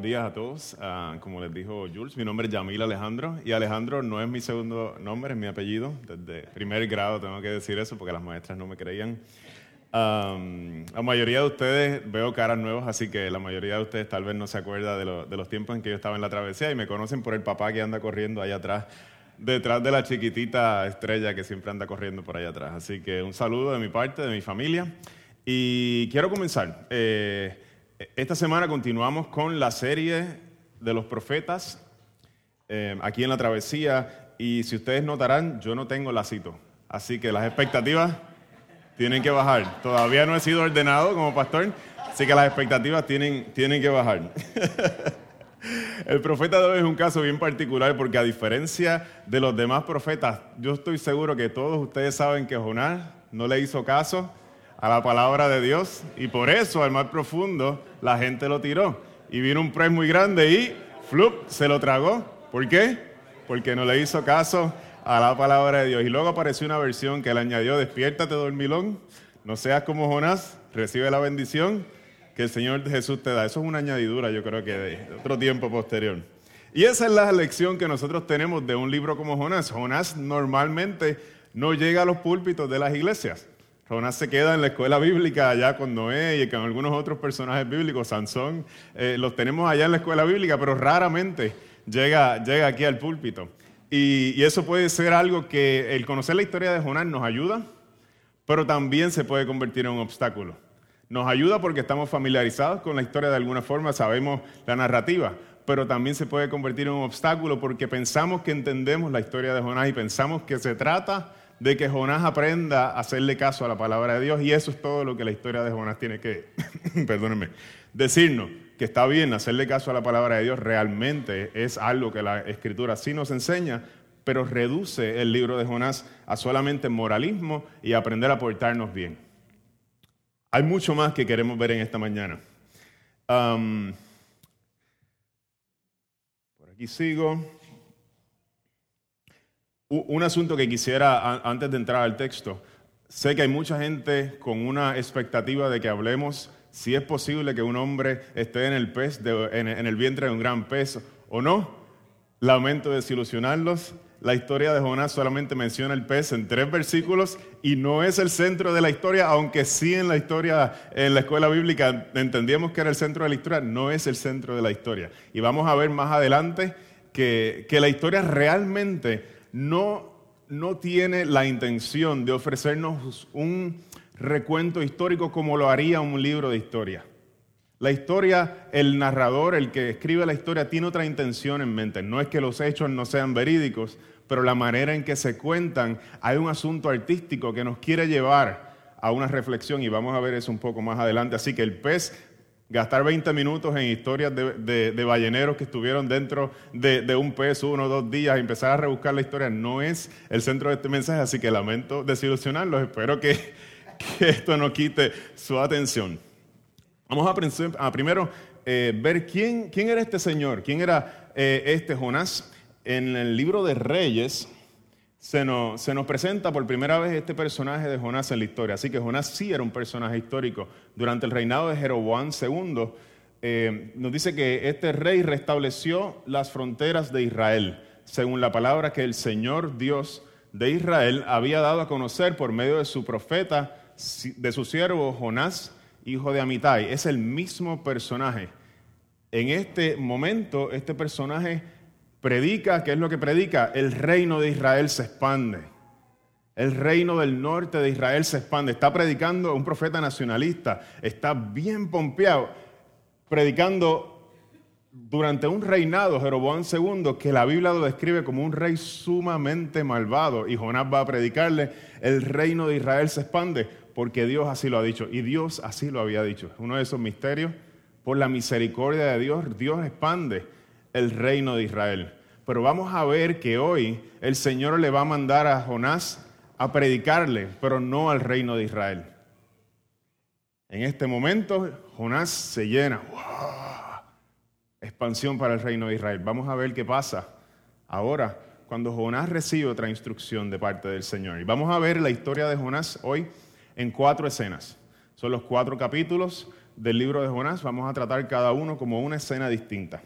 Buenos días a todos. Ah, como les dijo Jules, mi nombre es Yamil Alejandro y Alejandro no es mi segundo nombre, es mi apellido. Desde primer grado tengo que decir eso porque las maestras no me creían. la mayoría de ustedes veo caras nuevas, así que la mayoría de ustedes tal vez no se acuerda de, de, los tiempos en que yo estaba en la travesía y me conocen por el papá que anda corriendo allá atrás, detrás de la chiquitita estrella que siempre anda corriendo por allá atrás. Así que un saludo de mi parte, de mi familia. Y quiero comenzar. Eh, esta semana continuamos con la serie de los profetas eh, aquí en la travesía y si ustedes notarán, yo no tengo lacito. Así que las expectativas tienen que bajar. Todavía no he sido ordenado como pastor, así que las expectativas tienen, tienen que bajar. El profeta de es un caso bien particular porque a diferencia de los demás profetas, yo estoy seguro que todos ustedes saben que Jonás no le hizo caso a la palabra de Dios y por eso al mar profundo la gente lo tiró. Y vino un pez muy grande y flup, se lo tragó. ¿Por qué? Porque no le hizo caso a la palabra de Dios. Y luego apareció una versión que le añadió, despiértate dormilón, no seas como Jonás, recibe la bendición que el Señor Jesús te da. Eso es una añadidura, yo creo que de otro tiempo posterior. Y esa es la lección que nosotros tenemos de un libro como Jonás. Jonás normalmente no llega a los púlpitos de las iglesias. Jonás se queda en la escuela bíblica allá con Noé y con algunos otros personajes bíblicos. Sansón, eh, los tenemos allá en la escuela bíblica, pero raramente llega, llega aquí al púlpito. Y, y, eso puede ser algo que el conocer la historia de Jonás nos ayuda, pero también se puede convertir en un obstáculo. Nos ayuda porque estamos familiarizados con la historia de alguna forma, sabemos la narrativa, pero también se puede convertir en un obstáculo porque pensamos que entendemos la historia de Jonás y pensamos que se trata de que Jonás aprenda a hacerle caso a la palabra de Dios y eso es todo lo que la historia de Jonás tiene que, perdónenme, decirnos, que está bien hacerle caso a la palabra de Dios, realmente es algo que la escritura sí nos enseña, pero reduce el libro de Jonás a solamente moralismo y aprender a portarnos bien. Hay mucho más que queremos ver en esta mañana. por aquí sigo. Un asunto que quisiera, antes de entrar al texto, sé que hay mucha gente con una expectativa de que hablemos si es posible que un hombre esté en el, pez en, el vientre de un gran pez o no. Lamento desilusionarlos. La historia de Jonás solamente menciona el pez en tres versículos y no es el centro de la historia, aunque sí en la historia, en la escuela bíblica entendíamos que era el centro de la historia, no es el centro de la historia. Y vamos a ver más adelante que, que la historia realmente no, no tiene la intención de ofrecernos un recuento histórico como lo haría un libro de historia. La historia, el narrador, el que escribe la historia, tiene otra intención en mente. No es que los hechos no sean verídicos, pero la manera en que se cuentan, hay un asunto artístico que nos quiere llevar a una reflexión y vamos a ver eso un poco más adelante. Así que el pez gastar 20 minutos en historias de, balleneros que estuvieron dentro de, un pez uno o dos días empezar a rebuscar la historia no es el centro de este mensaje, así que lamento desilusionarlos. Espero que, esto no quite su atención. Vamos a, primero eh, ver quién, quién era este señor, quién era eh, este Jonás. En el libro de Reyes, se nos, presenta por primera vez este personaje de Jonás en la historia. Así que Jonás sí era un personaje histórico. Durante el reinado de Jeroboam II, eh, nos dice que este rey restableció las fronteras de Israel, según la palabra que el Señor Dios de Israel había dado a conocer por medio de su profeta, de su siervo Jonás, hijo de Amitai. Es el mismo personaje. En este momento, este personaje predica, ¿qué es lo que predica? El reino de Israel se expande. El reino del norte de Israel se expande. Está predicando un profeta nacionalista. Está bien pompeado, predicando durante un reinado, Jeroboam II, que la Biblia lo describe como un rey sumamente malvado, y Jonás va a predicarle, el reino de Israel se expande, porque Dios así lo ha dicho, y Dios así lo había dicho. Uno de esos misterios, por la misericordia de Dios, Dios expande el reino de Israel. Pero vamos a ver que hoy el Señor le va a mandar a Jonás a predicarle, pero no al reino de Israel. En este momento, Jonás se llena expansión para el reino de Israel. Vamos a ver qué pasa ahora cuando Jonás recibe otra instrucción de parte del Señor. Y vamos a ver la historia de Jonás hoy en cuatro escenas. Son los cuatro capítulos del libro de Jonás. Vamos a tratar cada uno como una escena distinta.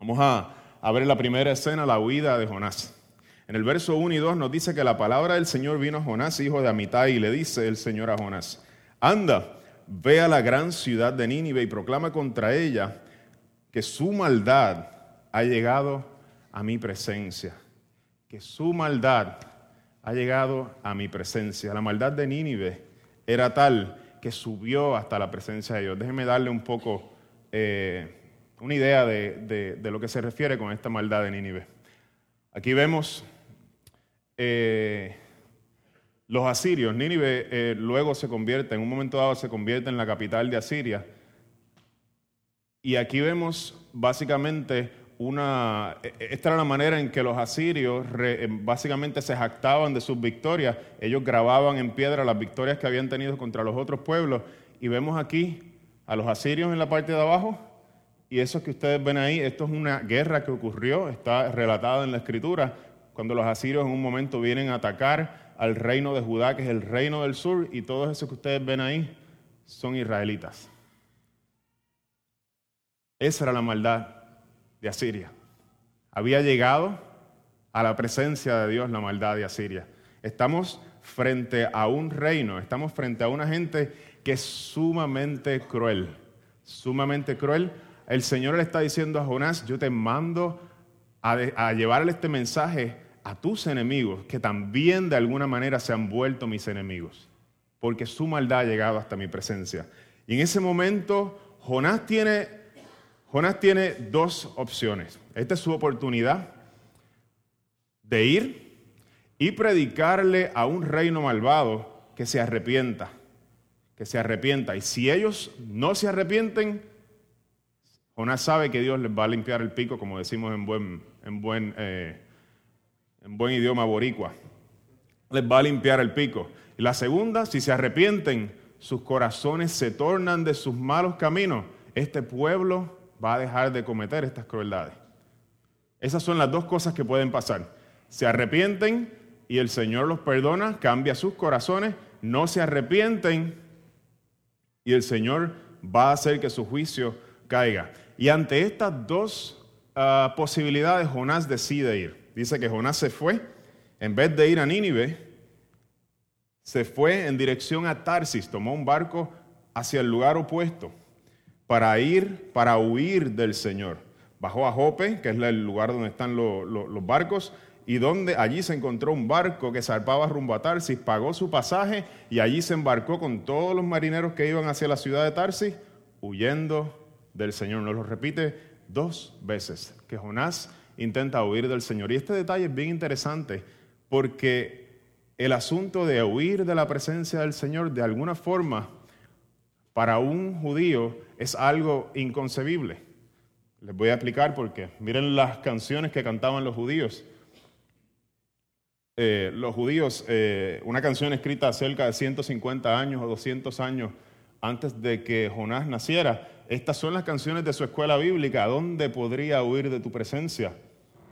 Vamos a, ver la primera escena, la huida de Jonás. En el verso 1 y 2 nos dice que la palabra del Señor vino a Jonás, hijo de Amitai, y le dice el Señor a Jonás, anda, ve a la gran ciudad de Nínive y proclama contra ella que su maldad ha llegado a mi presencia, que su maldad ha llegado a mi presencia. La maldad de Nínive era tal que subió hasta la presencia de Dios. Déjeme darle un poco eh, una idea de, lo que se refiere con esta maldad de Nínive. Aquí vemos eh, los asirios. Nínive eh, luego se convierte, en un momento dado se convierte en la capital de Asiria y aquí vemos básicamente una, e, esta era la manera en que los asirios em, básicamente se jactaban de sus victorias. Ellos grababan en piedra las victorias que habían tenido contra los otros pueblos. Y vemos aquí a los asirios en la parte de abajo. Y eso que ustedes ven ahí, esto es una guerra que ocurrió, está relatada en la escritura, cuando los asirios en un momento vienen a atacar al reino de Judá, que es el reino del sur, y todo eso que ustedes ven ahí son israelitas. Esa era la maldad de Asiria. Había llegado a la presencia de Dios la maldad de Asiria. Estamos frente a un reino, estamos frente a una gente que es sumamente cruel, sumamente cruel. El Señor le está diciendo a Jonás, yo te mando a, llevarle este mensaje a tus enemigos, que también de alguna manera se han vuelto mis enemigos, porque su maldad ha llegado hasta mi presencia. Y en ese momento Jonás tiene Jonás tiene dos opciones. Esta es su oportunidad de ir y predicarle a un reino malvado que se arrepienta, que se arrepienta. Y si ellos no se arrepienten, Jonás sabe que Dios les va a limpiar el pico, como decimos en buen, en buen, eh, en buen idioma boricua. Les va a limpiar el pico. Y la segunda, si se arrepienten, sus corazones se tornan de sus malos caminos. Este pueblo va a dejar de cometer estas crueldades. Esas son las dos cosas que pueden pasar. Se arrepienten y el Señor los perdona, cambia sus corazones, no se arrepienten y el Señor va a hacer que su juicio caiga. Y ante estas dos ah, posibilidades, Jonás decide ir. Dice que Jonás se fue, en vez de ir a Nínive, se fue en dirección a Tarsis, tomó un barco hacia el lugar opuesto para ir, para huir del Señor. Bajó a Jope, que es el lugar donde están los, barcos, y donde allí se encontró un barco que zarpaba rumbo a Tarsis, pagó su pasaje y allí se embarcó con todos los marineros que iban hacia la ciudad de Tarsis, huyendo del Señor. Nos lo repite dos veces, que Jonás intenta huir del Señor. Y este detalle es bien interesante porque el asunto de huir de la presencia del Señor de alguna forma para un judío es algo inconcebible. Les voy a explicar por qué. Miren las canciones que cantaban los judíos. Eh, los judíos, eh, una canción escrita cerca de 150 años o 200 años antes de que Jonás naciera, estas son las canciones de su escuela bíblica. ¿Dónde podría huir de tu presencia?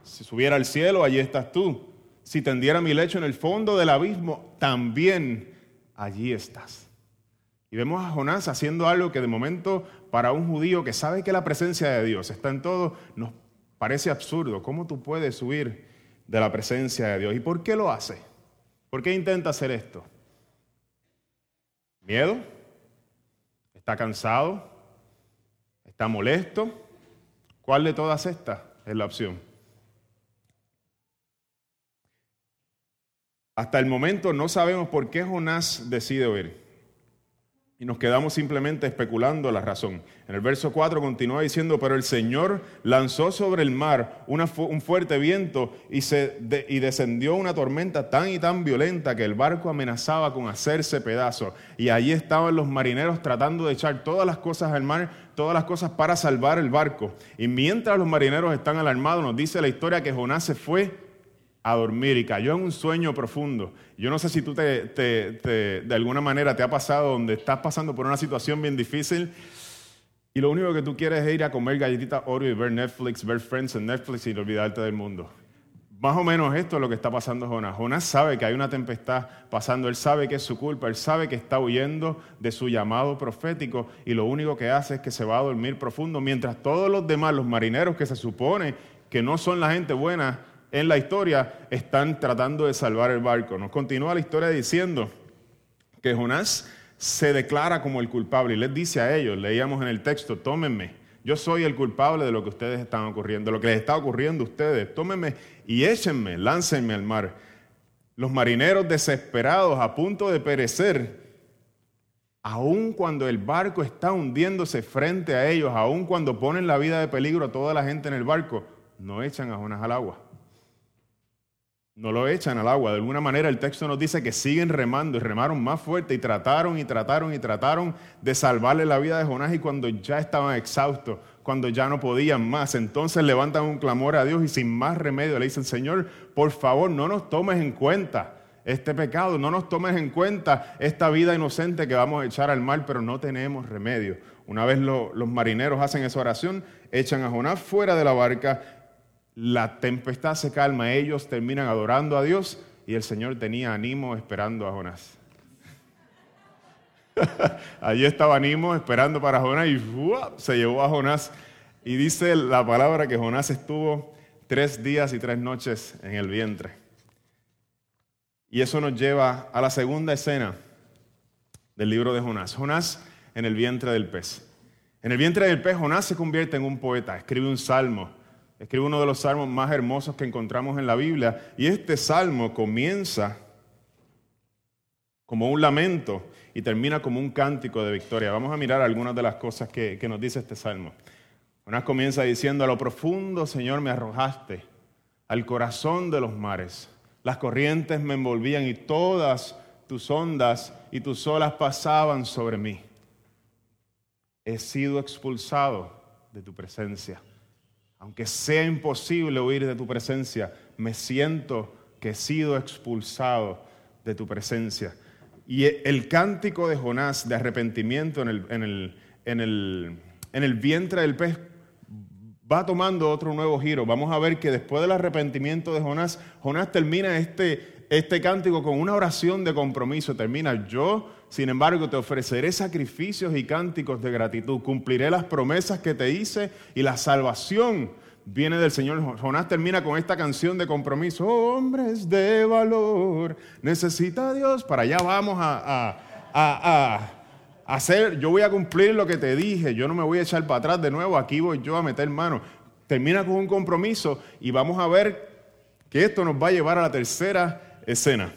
Si subiera al cielo, allí estás tú. Si tendiera mi lecho en el fondo del abismo, también allí estás. Y vemos a Jonás haciendo algo que de momento para un judío que sabe que la presencia de Dios está en todo, nos parece absurdo. ¿Cómo tú puedes huir de la presencia de Dios? ¿Y por qué lo hace? ¿Por qué intenta hacer esto? ¿Miedo? ¿Está cansado? ¿Está molesto? ¿Cuál de todas estas es la opción? Hasta el momento no sabemos por qué Jonás decide huir. y nos quedamos simplemente especulando la razón. En el verso 4 continúa diciendo, pero el Señor lanzó sobre el mar un fuerte viento y, se y descendió una tormenta tan y tan violenta que el barco amenazaba con hacerse pedazos. Y allí estaban los marineros tratando de echar todas las cosas al mar, todas las cosas para salvar el barco. Y mientras los marineros están alarmados, nos dice la historia que Jonás se fue a dormir y cayó en un sueño profundo. Yo no sé si tú te, de alguna manera te ha pasado donde estás pasando por una situación bien difícil y lo único que tú quieres es ir a comer galletitas Oreo y ver Netflix, ver Friends en Netflix y olvidarte del mundo. Más o menos esto es lo que está pasando Jonás. Jonás sabe que hay una tempestad pasando, él sabe que es su culpa, él sabe que está huyendo de su llamado profético y lo único que hace es que se va a dormir profundo, mientras todos los demás, los marineros que se supone que no son la gente buena, en la historia están tratando de salvar el barco. Nos continúa la historia diciendo que Jonás se declara como el culpable y les dice a ellos, leíamos en el texto, tómenme, yo soy el culpable de lo que ustedes están ocurriendo, lo que les está ocurriendo a ustedes, tómenme y échenme, láncenme al mar. Los marineros desesperados, a punto de perecer, aun cuando el barco está hundiéndose frente a ellos, aun cuando ponen la vida de peligro a toda la gente en el barco, no echan a Jonás al agua no lo echan al agua. De alguna manera el texto nos dice que siguen remando y remaron más fuerte y trataron y trataron y trataron de salvarle la vida de Jonás y cuando ya estaban exhaustos, cuando ya no podían más, entonces levantan un clamor a Dios y sin más remedio le dicen, Señor, por favor no nos tomes en cuenta este pecado, no nos tomes en cuenta esta vida inocente que vamos a echar al mar, pero no tenemos remedio. Una vez los marineros hacen esa oración, echan a Jonás fuera de la barca la tempestad se calma, ellos terminan adorando a Dios y el Señor tenía ánimo esperando a Jonás. Allí estaba ánimo esperando para Jonás y se llevó a Jonás. Y dice la palabra que Jonás estuvo tres días y tres noches en el vientre. Y eso nos lleva a la segunda escena del libro de Jonás. Jonás en el vientre del pez. En el vientre del pez, Jonás se convierte en un poeta, escribe un salmo escribe uno de los salmos más hermosos que encontramos en la Biblia. Y este salmo comienza como un lamento y termina como un cántico de victoria. Vamos a mirar algunas de las cosas que, nos dice este salmo. Una comienza diciendo, a lo profundo, Señor, me arrojaste, al corazón de los mares. Las corrientes me envolvían y todas tus ondas y tus olas pasaban sobre mí. He sido expulsado de tu presencia. Aunque sea imposible huir de tu presencia, me siento que he sido expulsado de tu presencia. Y el cántico de Jonás de arrepentimiento en el, en el, vientre del pez va tomando otro nuevo giro. Vamos a ver que después del arrepentimiento de Jonás, Jonás termina este, este cántico con una oración de compromiso. Termina, yo, sin embargo, te ofreceré sacrificios y cánticos de gratitud. Cumpliré las promesas que te hice y la salvación viene del Señor. Jonás termina con esta canción de compromiso. Hombres de valor, necesita Dios. Para allá vamos a, a, hacer, yo voy a cumplir lo que te dije, yo no me voy a echar para atrás de nuevo, aquí voy yo a meter mano. Termina con un compromiso y vamos a ver que esto nos va a llevar a la tercera escena.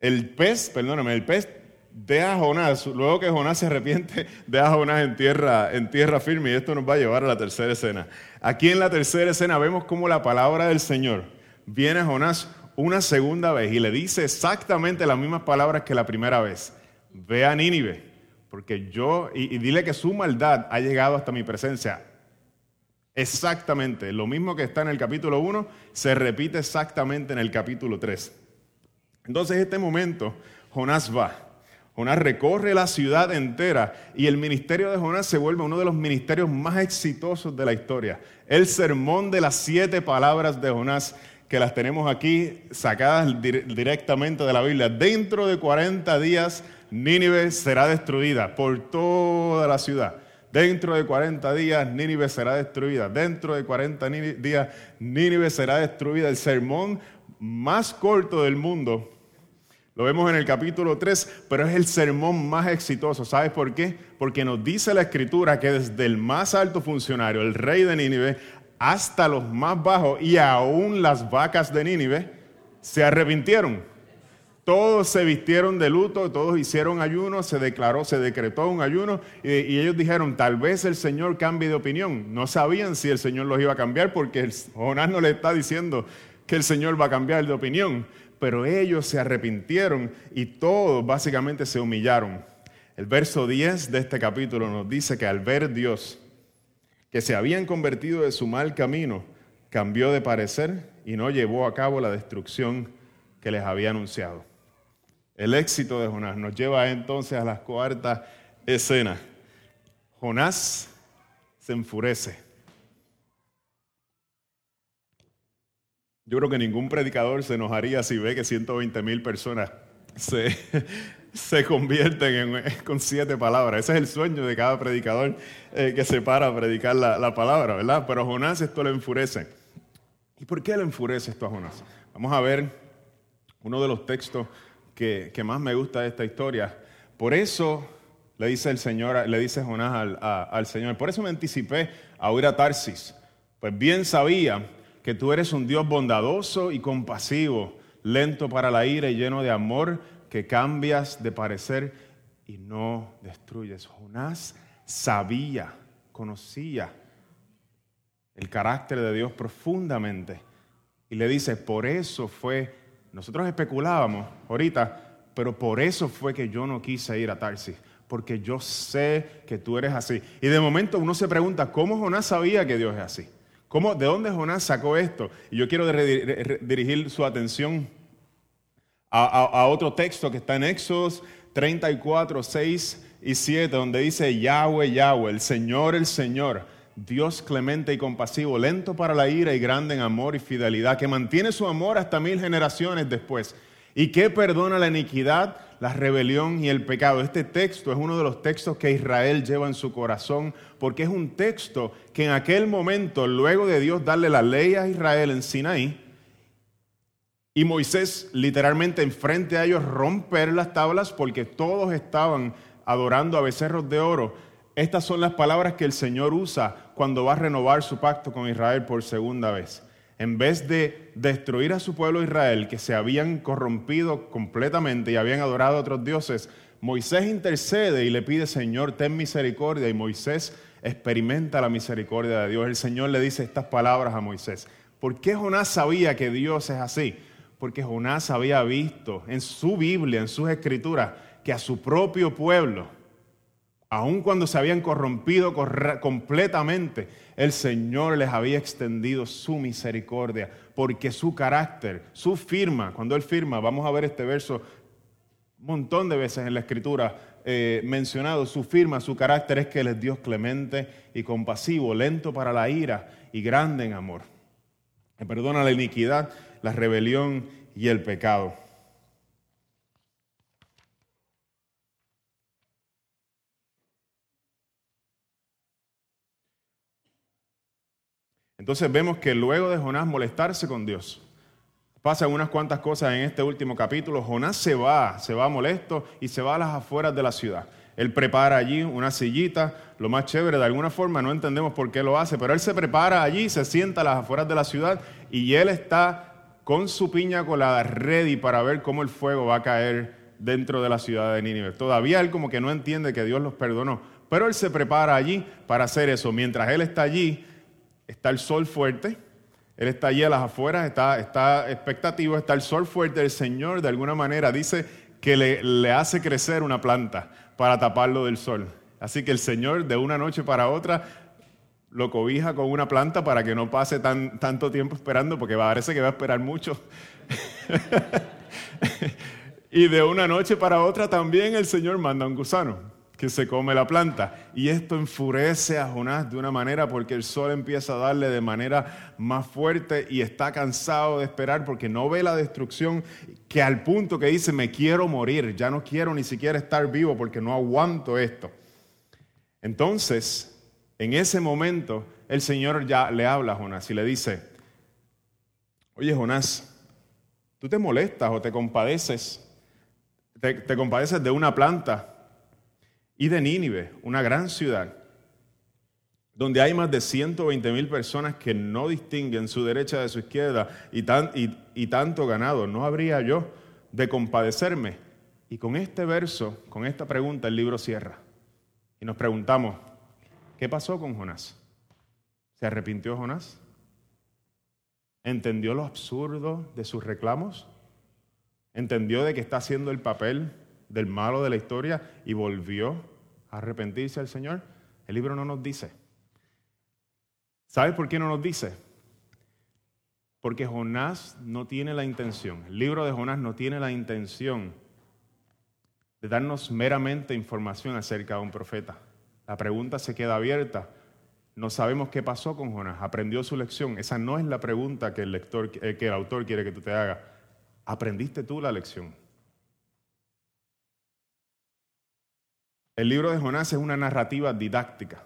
El pez, perdóname, el pez deja a Jonás, luego que Jonás se arrepiente, deja a Jonás en tierra, en tierra firme y esto nos va a llevar a la tercera escena. Aquí en la tercera escena vemos cómo la palabra del Señor viene a Jonás una segunda vez y le dice exactamente las mismas palabras que la primera vez. Ve a Nínive, porque yo, y, y dile que su maldad ha llegado hasta mi presencia. Exactamente, lo mismo que está en el capítulo 1, se repite exactamente en el capítulo 3. Entonces, en este momento, Jonás va Jonás recorre la ciudad entera y el ministerio de Jonás se vuelve uno de los ministerios más exitosos de la historia. El sermón de las siete palabras de Jonás, que las tenemos aquí sacadas directamente de la Biblia. Dentro de 40 días, Nínive será destruida por toda la ciudad. Dentro de 40 días, Nínive será destruida. Dentro de 40 días, Nínive será destruida. El sermón más corto del mundo lo vemos en el capítulo 3, pero es el sermón más exitoso. ¿Sabes por qué? Porque nos dice la escritura que desde el más alto funcionario, el rey de Nínive, hasta los más bajos y aún las vacas de Nínive se arrepintieron. Todos se vistieron de luto, todos hicieron ayuno, se declaró, se decretó un ayuno y, ellos dijeron, tal vez el Señor cambie de opinión. No sabían si el Señor los iba a cambiar porque el, Jonás no le está diciendo que el Señor va a cambiar de opinión, pero ellos se arrepintieron y todos básicamente se humillaron. El verso 10 de este capítulo nos dice que al ver Dios que se habían convertido de su mal camino, cambió de parecer y no llevó a cabo la destrucción que les había anunciado. El éxito de Jonás nos lleva entonces a la cuarta escena. Jonás se enfurece. Yo creo que ningún predicador se enojaría si ve que 120 mil personas se, se convierten en, con siete palabras. Ese es el sueño de cada predicador eh, que se para a predicar la, palabra, ¿verdad? Pero a Jonás esto le enfurece. ¿Y por qué le enfurece esto a Jonás? Vamos a ver uno de los textos que, más me gusta de esta historia. Por eso le dice el Señor, le dice Jonás al, al Señor, por eso me anticipé a ir a Tarsis. Pues bien sabía que tú eres un Dios bondadoso y compasivo, lento para la ira y lleno de amor que cambias de parecer y no destruyes. Jonás sabía, conocía el carácter de Dios profundamente. Y le dice, por eso fue, nosotros especulábamos ahorita, pero por eso fue que yo no quise ir a Tarsis, porque yo sé que tú eres así. Y de momento uno se pregunta, ¿cómo Jonás sabía que Dios es así? ¿Cómo, ¿De dónde Jonás sacó esto? Y yo quiero dirigir su atención a, otro texto que está en Éxodos 34, 6 y 7, donde dice Yahweh, Yahweh, el Señor, el Señor, Dios clemente y compasivo, lento para la ira y grande en amor y fidelidad, que mantiene su amor hasta mil generaciones después y que perdona la iniquidad, la rebelión y el pecado. Este texto es uno de los textos que Israel lleva en su corazón, porque es un texto que en aquel momento, luego de Dios darle la ley a Israel en Sinaí, y Moisés literalmente enfrente a ellos romper las tablas porque todos estaban adorando a becerros de oro. Estas son las palabras que el Señor usa cuando va a renovar su pacto con Israel por segunda vez. En vez de destruir a su pueblo Israel, que se habían corrompido completamente y habían adorado a otros dioses, Moisés intercede y le pide, Señor, ten misericordia. Y Moisés experimenta la misericordia de Dios. El Señor le dice estas palabras a Moisés. ¿Por qué Jonás sabía que Dios es así? porque Jonás había visto en su Biblia, en sus escrituras, que a su propio pueblo, aun cuando se habían corrompido completamente, el Señor les había extendido su misericordia, porque su carácter, su firma, cuando Él firma, vamos a ver este verso un montón de veces en la escritura eh, mencionado, su firma, su carácter es que Él es Dios clemente y compasivo, lento para la ira y grande en amor. Que perdona la iniquidad la rebelión y el pecado. Entonces vemos que luego de Jonás molestarse con Dios, pasan unas cuantas cosas en este último capítulo. Jonás se va, se va molesto y se va a las afueras de la ciudad. Él prepara allí una sillita, lo más chévere, de alguna forma no entendemos por qué lo hace, pero él se prepara allí, se sienta a las afueras de la ciudad y él está con su piña colada ready para ver cómo el fuego va a caer dentro de la ciudad de Nínive. Todavía él como que no entiende que Dios los perdonó, pero él se prepara allí para hacer eso. Mientras él está allí, está el sol fuerte, él está allí a las afueras, está, está expectativo, está el sol fuerte, el Señor de alguna manera dice que le, le hace crecer una planta para taparlo del sol. Así que el Señor de una noche para otra lo cobija con una planta para que no pase tan, tanto tiempo esperando, porque parece que va a esperar mucho. y de una noche para otra también el Señor manda un gusano que se come la planta. Y esto enfurece a Jonás de una manera porque el sol empieza a darle de manera más fuerte y está cansado de esperar porque no ve la destrucción que al punto que dice, me quiero morir, ya no quiero ni siquiera estar vivo porque no aguanto esto. Entonces, en ese momento, el Señor ya le habla a Jonás y le dice, oye Jonás, tú te molestas o te compadeces, te, compadeces de una planta y de Nínive, una gran ciudad, donde hay más de 120 mil personas que no distinguen su derecha de su izquierda y, y tanto ganado. ¿No habría yo de compadecerme. Y con este verso, con esta pregunta, el libro cierra. Y nos preguntamos, ¿qué pasó con Jonás? ¿Se arrepintió Jonás? ¿Entendió lo absurdo de sus reclamos? ¿Entendió de que está haciendo el papel del malo de la historia y volvió a arrepentirse al Señor? El libro no nos dice. ¿Sabes por qué no nos dice? Porque Jonás no tiene la intención, el libro de Jonás no tiene la intención de darnos meramente información acerca de un profeta. La pregunta se queda abierta. No sabemos qué pasó con Jonás. ¿Aprendió su lección? Esa no es la pregunta que el, lector, eh, que el autor quiere que tú te hagas. ¿Aprendiste tú la lección? El libro de Jonás es una narrativa didáctica.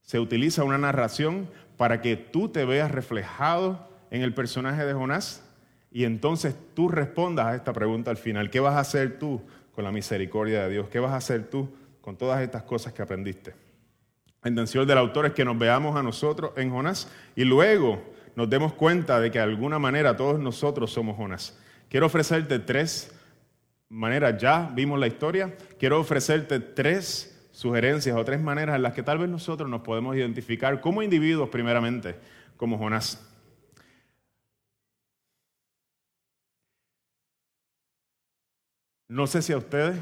Se utiliza una narración para que tú te veas reflejado en el personaje de Jonás y entonces tú respondas a esta pregunta al final. ¿Qué vas a hacer tú con la misericordia de Dios? ¿Qué vas a hacer tú con todas estas cosas que aprendiste? La intención del autor es que nos veamos a nosotros en Jonás y luego nos demos cuenta de que de alguna manera todos nosotros somos Jonás. Quiero ofrecerte tres maneras, ya vimos la historia, quiero ofrecerte tres sugerencias o tres maneras en las que tal vez nosotros nos podemos identificar como individuos primeramente, como Jonás. No sé si a ustedes,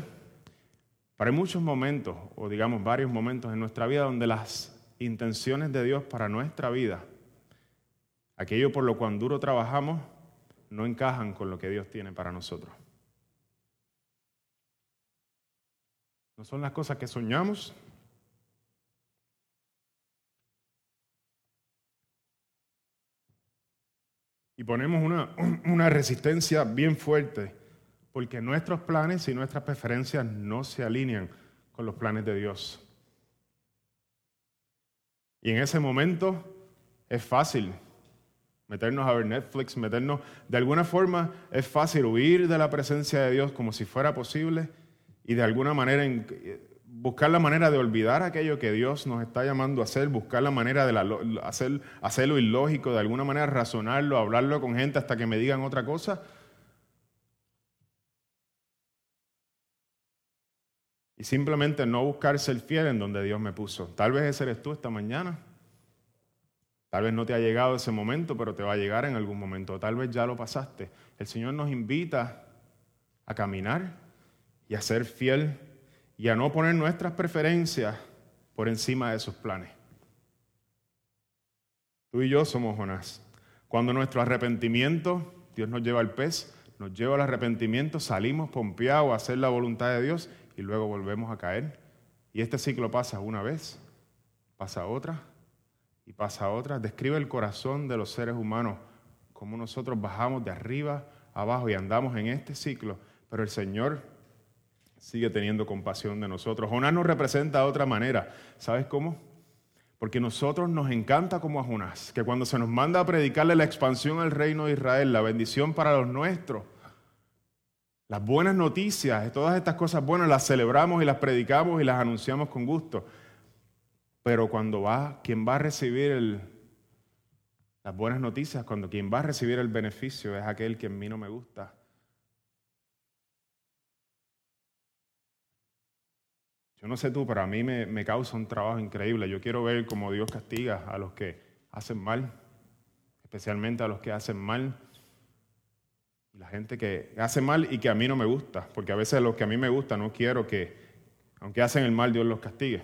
pero hay muchos momentos, o digamos varios momentos en nuestra vida donde las intenciones de Dios para nuestra vida, aquello por lo cual duro trabajamos, no encajan con lo que Dios tiene para nosotros. No son las cosas que soñamos. Y ponemos una, una resistencia bien fuerte porque nuestros planes y nuestras preferencias no se alinean con los planes de Dios. Y en ese momento es fácil meternos a ver Netflix, meternos, de alguna forma es fácil huir de la presencia de Dios como si fuera posible y de alguna manera buscar la manera de olvidar aquello que Dios nos está llamando a hacer, buscar la manera de hacer, hacerlo ilógico, de alguna manera razonarlo, hablarlo con gente hasta que me digan otra cosa Y simplemente no buscar ser fiel en donde Dios me puso. Tal vez ese eres tú esta mañana. Tal vez no te ha llegado ese momento, pero te va a llegar en algún momento. Tal vez ya lo pasaste. El Señor nos invita a caminar y a ser fiel y a no poner nuestras preferencias por encima de sus planes. Tú y yo somos Jonás. Cuando nuestro arrepentimiento, Dios nos lleva al pez, nos lleva al arrepentimiento, salimos pompeados a hacer la voluntad de Dios y luego volvemos a caer. Y este ciclo pasa una vez, pasa otra y pasa otra. Describe el corazón de los seres humanos, cómo nosotros bajamos de arriba abajo y andamos en este ciclo, pero el Señor sigue teniendo compasión de nosotros. Jonás nos representa de otra manera. ¿Sabes cómo? Porque nosotros nos encanta como a Jonás, que cuando se nos manda a predicarle la expansión al reino de Israel, la bendición para los nuestros, las buenas noticias, todas estas cosas buenas las celebramos y las predicamos y las anunciamos con gusto. Pero cuando va, quien va a recibir las buenas noticias, cuando quien va a recibir el beneficio es aquel que en mí no me gusta. Yo no sé tú, pero a mí me, causa un trabajo increíble. Yo quiero ver cómo Dios castiga a los que hacen mal, especialmente a los que hacen mal la gente que hace mal y que a mí no me gusta, porque a veces los que a mí me gusta no quiero que, aunque hacen el mal, Dios los castigue.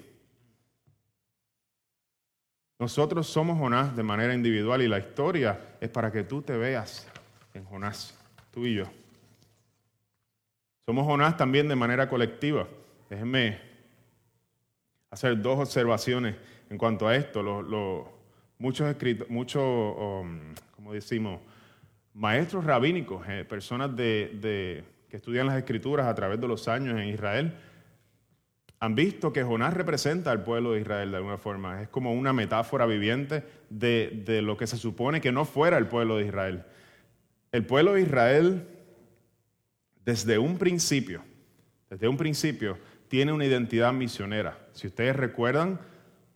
Nosotros somos Jonás de manera individual y la historia es para que tú te veas en Jonás, tú y yo. Somos Jonás también de manera colectiva. Déjenme hacer dos observaciones en cuanto a esto. muchos escritos, muchos, um, como decimos, maestros rabínicos, eh, personas de, que estudian las escrituras a través de los años en Israel, han visto que Jonás representa al pueblo de Israel de alguna forma. Es como una metáfora viviente de, de lo que se supone que no fuera el pueblo de Israel. El pueblo de Israel, desde un principio, desde un principio, tiene una identidad misionera. Si ustedes recuerdan,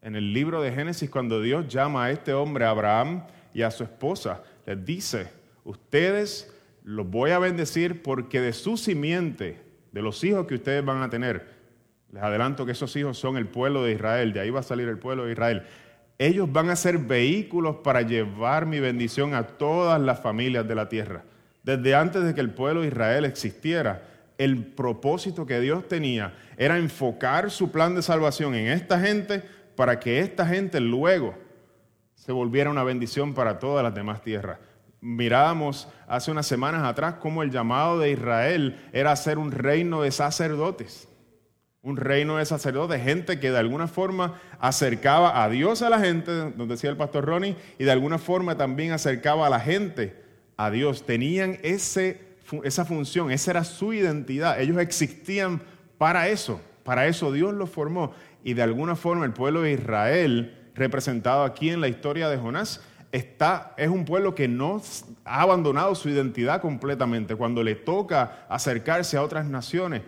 en el libro de Génesis, cuando Dios llama a este hombre, a Abraham, y a su esposa, les dice, Ustedes los voy a bendecir porque de su simiente, de los hijos que ustedes van a tener, les adelanto que esos hijos son el pueblo de Israel, de ahí va a salir el pueblo de Israel. Ellos van a ser vehículos para llevar mi bendición a todas las familias de la tierra. Desde antes de que el pueblo de Israel existiera, el propósito que Dios tenía era enfocar su plan de salvación en esta gente para que esta gente luego se volviera una bendición para todas las demás tierras. Mirábamos hace unas semanas atrás cómo el llamado de Israel era ser un reino de sacerdotes un reino de sacerdotes, gente que de alguna forma acercaba a Dios a la gente, donde decía el pastor Ronnie, y de alguna forma también acercaba a la gente a Dios. Tenían ese, esa función, esa era su identidad. Ellos existían para eso, para eso Dios los formó. Y de alguna forma el pueblo de Israel, representado aquí en la historia de Jonás, Está, es un pueblo que no ha abandonado su identidad completamente. Cuando le toca acercarse a otras naciones,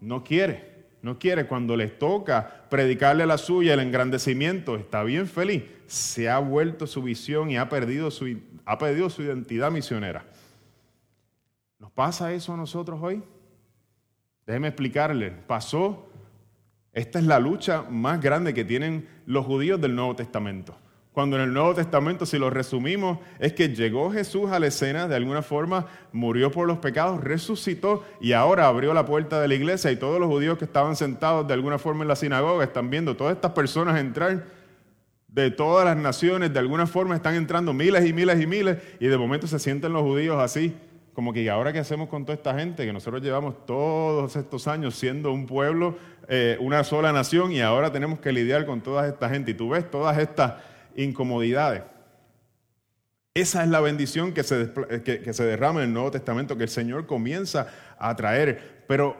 no quiere. No quiere, cuando les toca predicarle la suya, el engrandecimiento, está bien feliz. Se ha vuelto su visión y ha perdido su, ha perdido su identidad misionera. ¿Nos pasa eso a nosotros hoy? Déjeme explicarle. Pasó, esta es la lucha más grande que tienen los judíos del Nuevo Testamento cuando en el Nuevo Testamento, si lo resumimos, es que llegó Jesús a la escena, de alguna forma murió por los pecados, resucitó y ahora abrió la puerta de la iglesia y todos los judíos que estaban sentados de alguna forma en la sinagoga están viendo todas estas personas entrar de todas las naciones, de alguna forma están entrando miles y miles y miles y de momento se sienten los judíos así, como que ahora qué hacemos con toda esta gente, que nosotros llevamos todos estos años siendo un pueblo, eh, una sola nación y ahora tenemos que lidiar con toda esta gente y tú ves todas estas incomodidades. Esa es la bendición que se, que, se derrama en el Nuevo Testamento, que el Señor comienza a traer. Pero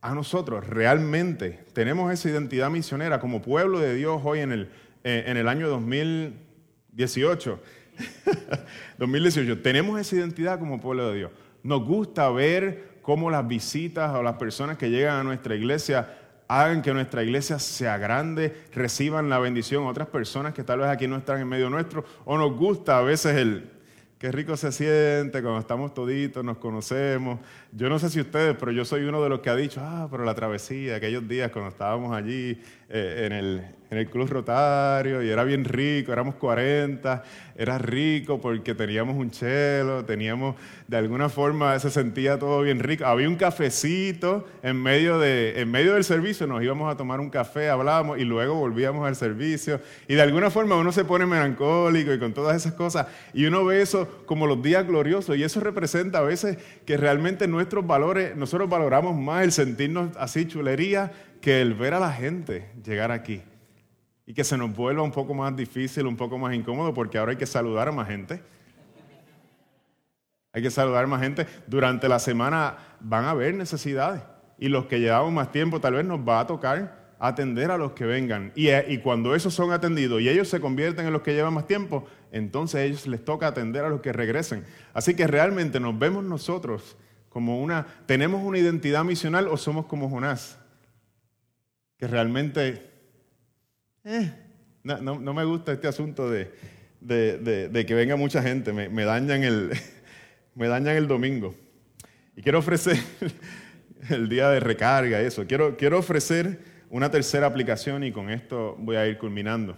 a nosotros realmente tenemos esa identidad misionera como pueblo de Dios hoy en el, eh, en el año 2018. 2018. Tenemos esa identidad como pueblo de Dios. Nos gusta ver cómo las visitas o las personas que llegan a nuestra iglesia hagan que nuestra iglesia sea grande, reciban la bendición otras personas que tal vez aquí no están en medio nuestro, o nos gusta a veces el, qué rico se siente cuando estamos toditos, nos conocemos. Yo no sé si ustedes, pero yo soy uno de los que ha dicho, ah, pero la travesía, aquellos días cuando estábamos allí eh, en, el, en el Club Rotario y era bien rico, éramos 40, era rico porque teníamos un chelo, teníamos, de alguna forma se sentía todo bien rico. Había un cafecito en medio, de, en medio del servicio, nos íbamos a tomar un café, hablábamos y luego volvíamos al servicio. Y de alguna forma uno se pone melancólico y con todas esas cosas y uno ve eso como los días gloriosos y eso representa a veces que realmente nuestros valores, nosotros valoramos más el sentirnos así chulería que el ver a la gente llegar aquí y que se nos vuelva un poco más difícil, un poco más incómodo, porque ahora hay que saludar a más gente. Hay que saludar a más gente. Durante la semana van a haber necesidades y los que llevamos más tiempo tal vez nos va a tocar atender a los que vengan. Y, eh, cuando esos son atendidos y ellos se convierten en los que llevan más tiempo, entonces a ellos les toca atender a los que regresen. Así que realmente nos vemos nosotros como una, tenemos una identidad misional o somos como Jonás, que realmente eh, no, me gusta este asunto de, que venga mucha gente, me, dañan el, me dañan el domingo. Y quiero ofrecer el día de recarga, eso. Quiero, quiero ofrecer una tercera aplicación y con esto voy a ir culminando.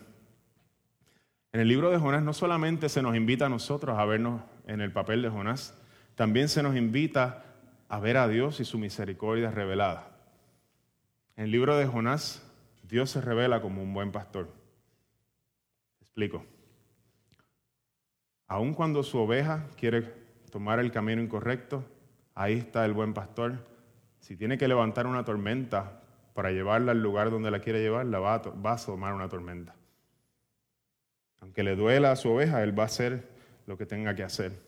En el libro de Jonás no solamente se nos invita a nosotros a vernos en el papel de Jonás, también se nos invita a ver a Dios y su misericordia revelada. En el libro de Jonás Dios se revela como un buen pastor. Explico. Aun cuando su oveja quiere tomar el camino incorrecto, ahí está el buen pastor. Si tiene que levantar una tormenta para llevarla al lugar donde la quiere llevar, la va a, va tomar una tormenta. Aunque le duela a su oveja, él va a hacer lo que tenga que hacer.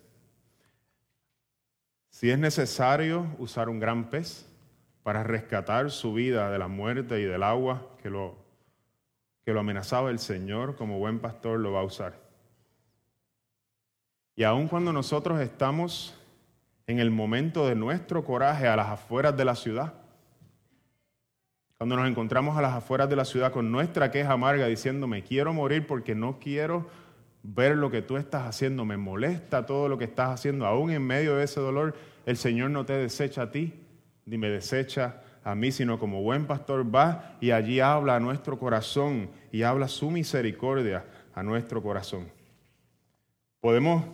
Si es necesario usar un gran pez, para rescatar su vida de la muerte y del agua que lo, que lo amenazaba el Señor, como buen pastor lo va a usar. Y aun cuando nosotros estamos en el momento de nuestro coraje a las afueras de la ciudad, cuando nos encontramos a las afueras de la ciudad con nuestra queja amarga diciendo, me quiero morir porque no quiero ver lo que tú estás haciendo, me molesta todo lo que estás haciendo, aún en medio de ese dolor, el Señor no te desecha a ti, ni me desecha a mí, sino como buen pastor va y allí habla a nuestro corazón y habla su misericordia a nuestro corazón. Podemos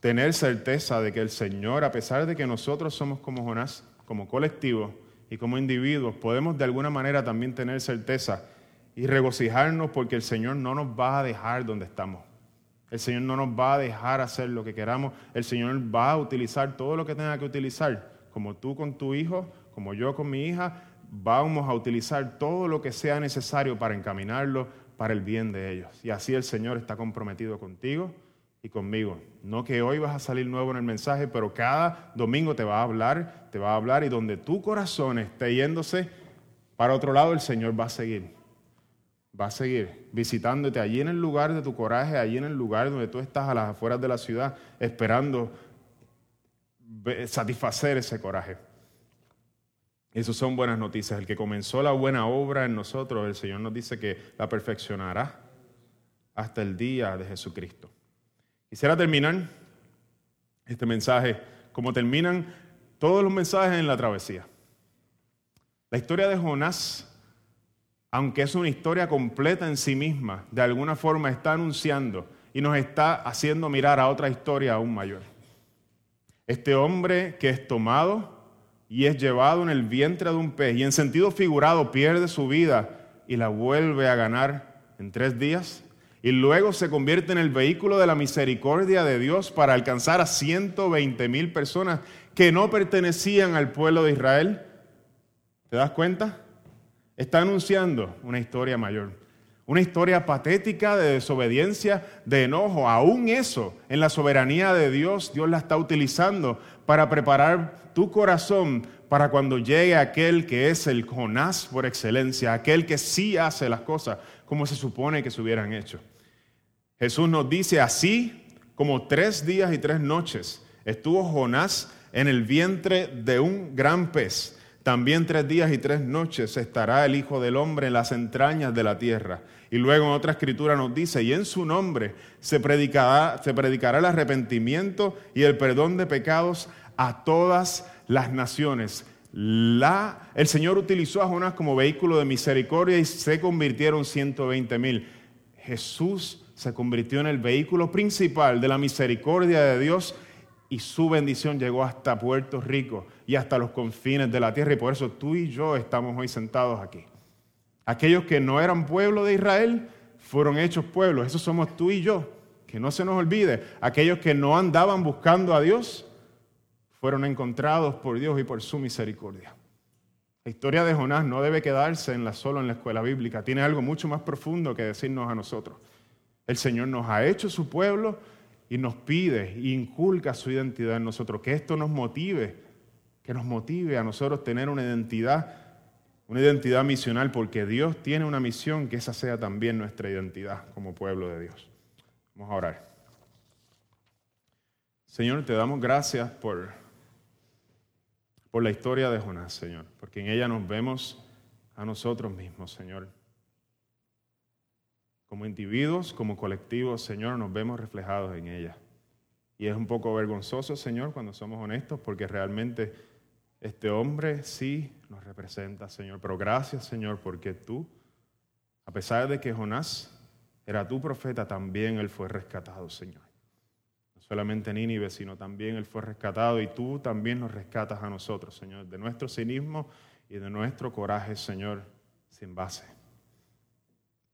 tener certeza de que el Señor, a pesar de que nosotros somos como Jonás, como colectivo y como individuos, podemos de alguna manera también tener certeza y regocijarnos porque el Señor no nos va a dejar donde estamos. El Señor no nos va a dejar hacer lo que queramos. El Señor va a utilizar todo lo que tenga que utilizar, como tú con tu hijo, como yo con mi hija. Vamos a utilizar todo lo que sea necesario para encaminarlo para el bien de ellos. Y así el Señor está comprometido contigo y conmigo. No que hoy vas a salir nuevo en el mensaje, pero cada domingo te va a hablar, te va a hablar y donde tu corazón esté yéndose para otro lado, el Señor va a seguir va a seguir visitándote allí en el lugar de tu coraje, allí en el lugar donde tú estás a las afueras de la ciudad, esperando satisfacer ese coraje. Esas son buenas noticias. El que comenzó la buena obra en nosotros, el Señor nos dice que la perfeccionará hasta el día de Jesucristo. Quisiera terminar este mensaje como terminan todos los mensajes en la travesía. La historia de Jonás aunque es una historia completa en sí misma, de alguna forma está anunciando y nos está haciendo mirar a otra historia aún mayor. Este hombre que es tomado y es llevado en el vientre de un pez y en sentido figurado pierde su vida y la vuelve a ganar en tres días y luego se convierte en el vehículo de la misericordia de Dios para alcanzar a 120 mil personas que no pertenecían al pueblo de Israel. ¿Te das cuenta? está anunciando una historia mayor. Una historia patética de desobediencia, de enojo. Aún eso, en la soberanía de Dios, Dios la está utilizando para preparar tu corazón para cuando llegue aquel que es el Jonás por excelencia, aquel que sí hace las cosas como se supone que se hubieran hecho. Jesús nos dice así como tres días y tres noches estuvo Jonás en el vientre de un gran pez también tres días y tres noches estará el Hijo del Hombre en las entrañas de la tierra. Y luego en otra escritura nos dice, y en su nombre se predicará, se predicará el arrepentimiento y el perdón de pecados a todas las naciones. El Señor utilizó a Jonás como vehículo de misericordia y se convirtieron 120 mil. Jesús se convirtió en el vehículo principal de la misericordia de Dios y su bendición llegó hasta Puerto Rico y hasta los confines de la tierra. Y por eso tú y yo estamos hoy sentados aquí. Aquellos que no eran pueblo de Israel fueron hechos pueblos. Esos somos tú y yo. Que no se nos olvide. Aquellos que no andaban buscando a Dios fueron encontrados por Dios y por su misericordia. La historia de Jonás no debe quedarse en la, solo en la escuela bíblica. Tiene algo mucho más profundo que decirnos a nosotros. El Señor nos ha hecho su pueblo y nos pide e inculca su identidad en nosotros, que esto nos motive, que nos motive a nosotros tener una identidad, una identidad misional, porque Dios tiene una misión, que esa sea también nuestra identidad como pueblo de Dios. Vamos a orar. Señor, te damos gracias por, por la historia de Jonás, Señor, porque en ella nos vemos a nosotros mismos, Señor. Como individuos, como colectivos, Señor, nos vemos reflejados en ella. Y es un poco vergonzoso, Señor, cuando somos honestos, porque realmente este hombre sí nos representa, Señor. Pero gracias, Señor, porque tú, a pesar de que Jonás era tu profeta, también él fue rescatado, Señor. No solamente Nínive, sino también él fue rescatado y tú también nos rescatas a nosotros, Señor, de nuestro cinismo y de nuestro coraje, Señor, sin base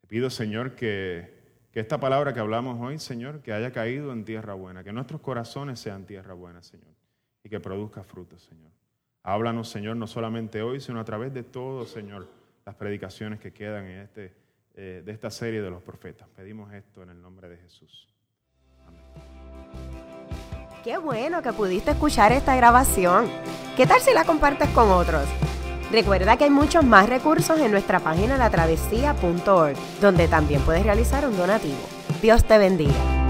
pido, Señor, que, que esta palabra que hablamos hoy, Señor, que haya caído en tierra buena, que nuestros corazones sean tierra buena, Señor, y que produzca frutos, Señor. Háblanos, Señor, no solamente hoy, sino a través de todo, Señor, las predicaciones que quedan en este, eh, de esta serie de los profetas. Pedimos esto en el nombre de Jesús. Amén. Qué bueno que pudiste escuchar esta grabación. ¿Qué tal si la compartes con otros? Recuerda que hay muchos más recursos en nuestra página latravesía.org, donde también puedes realizar un donativo. Dios te bendiga.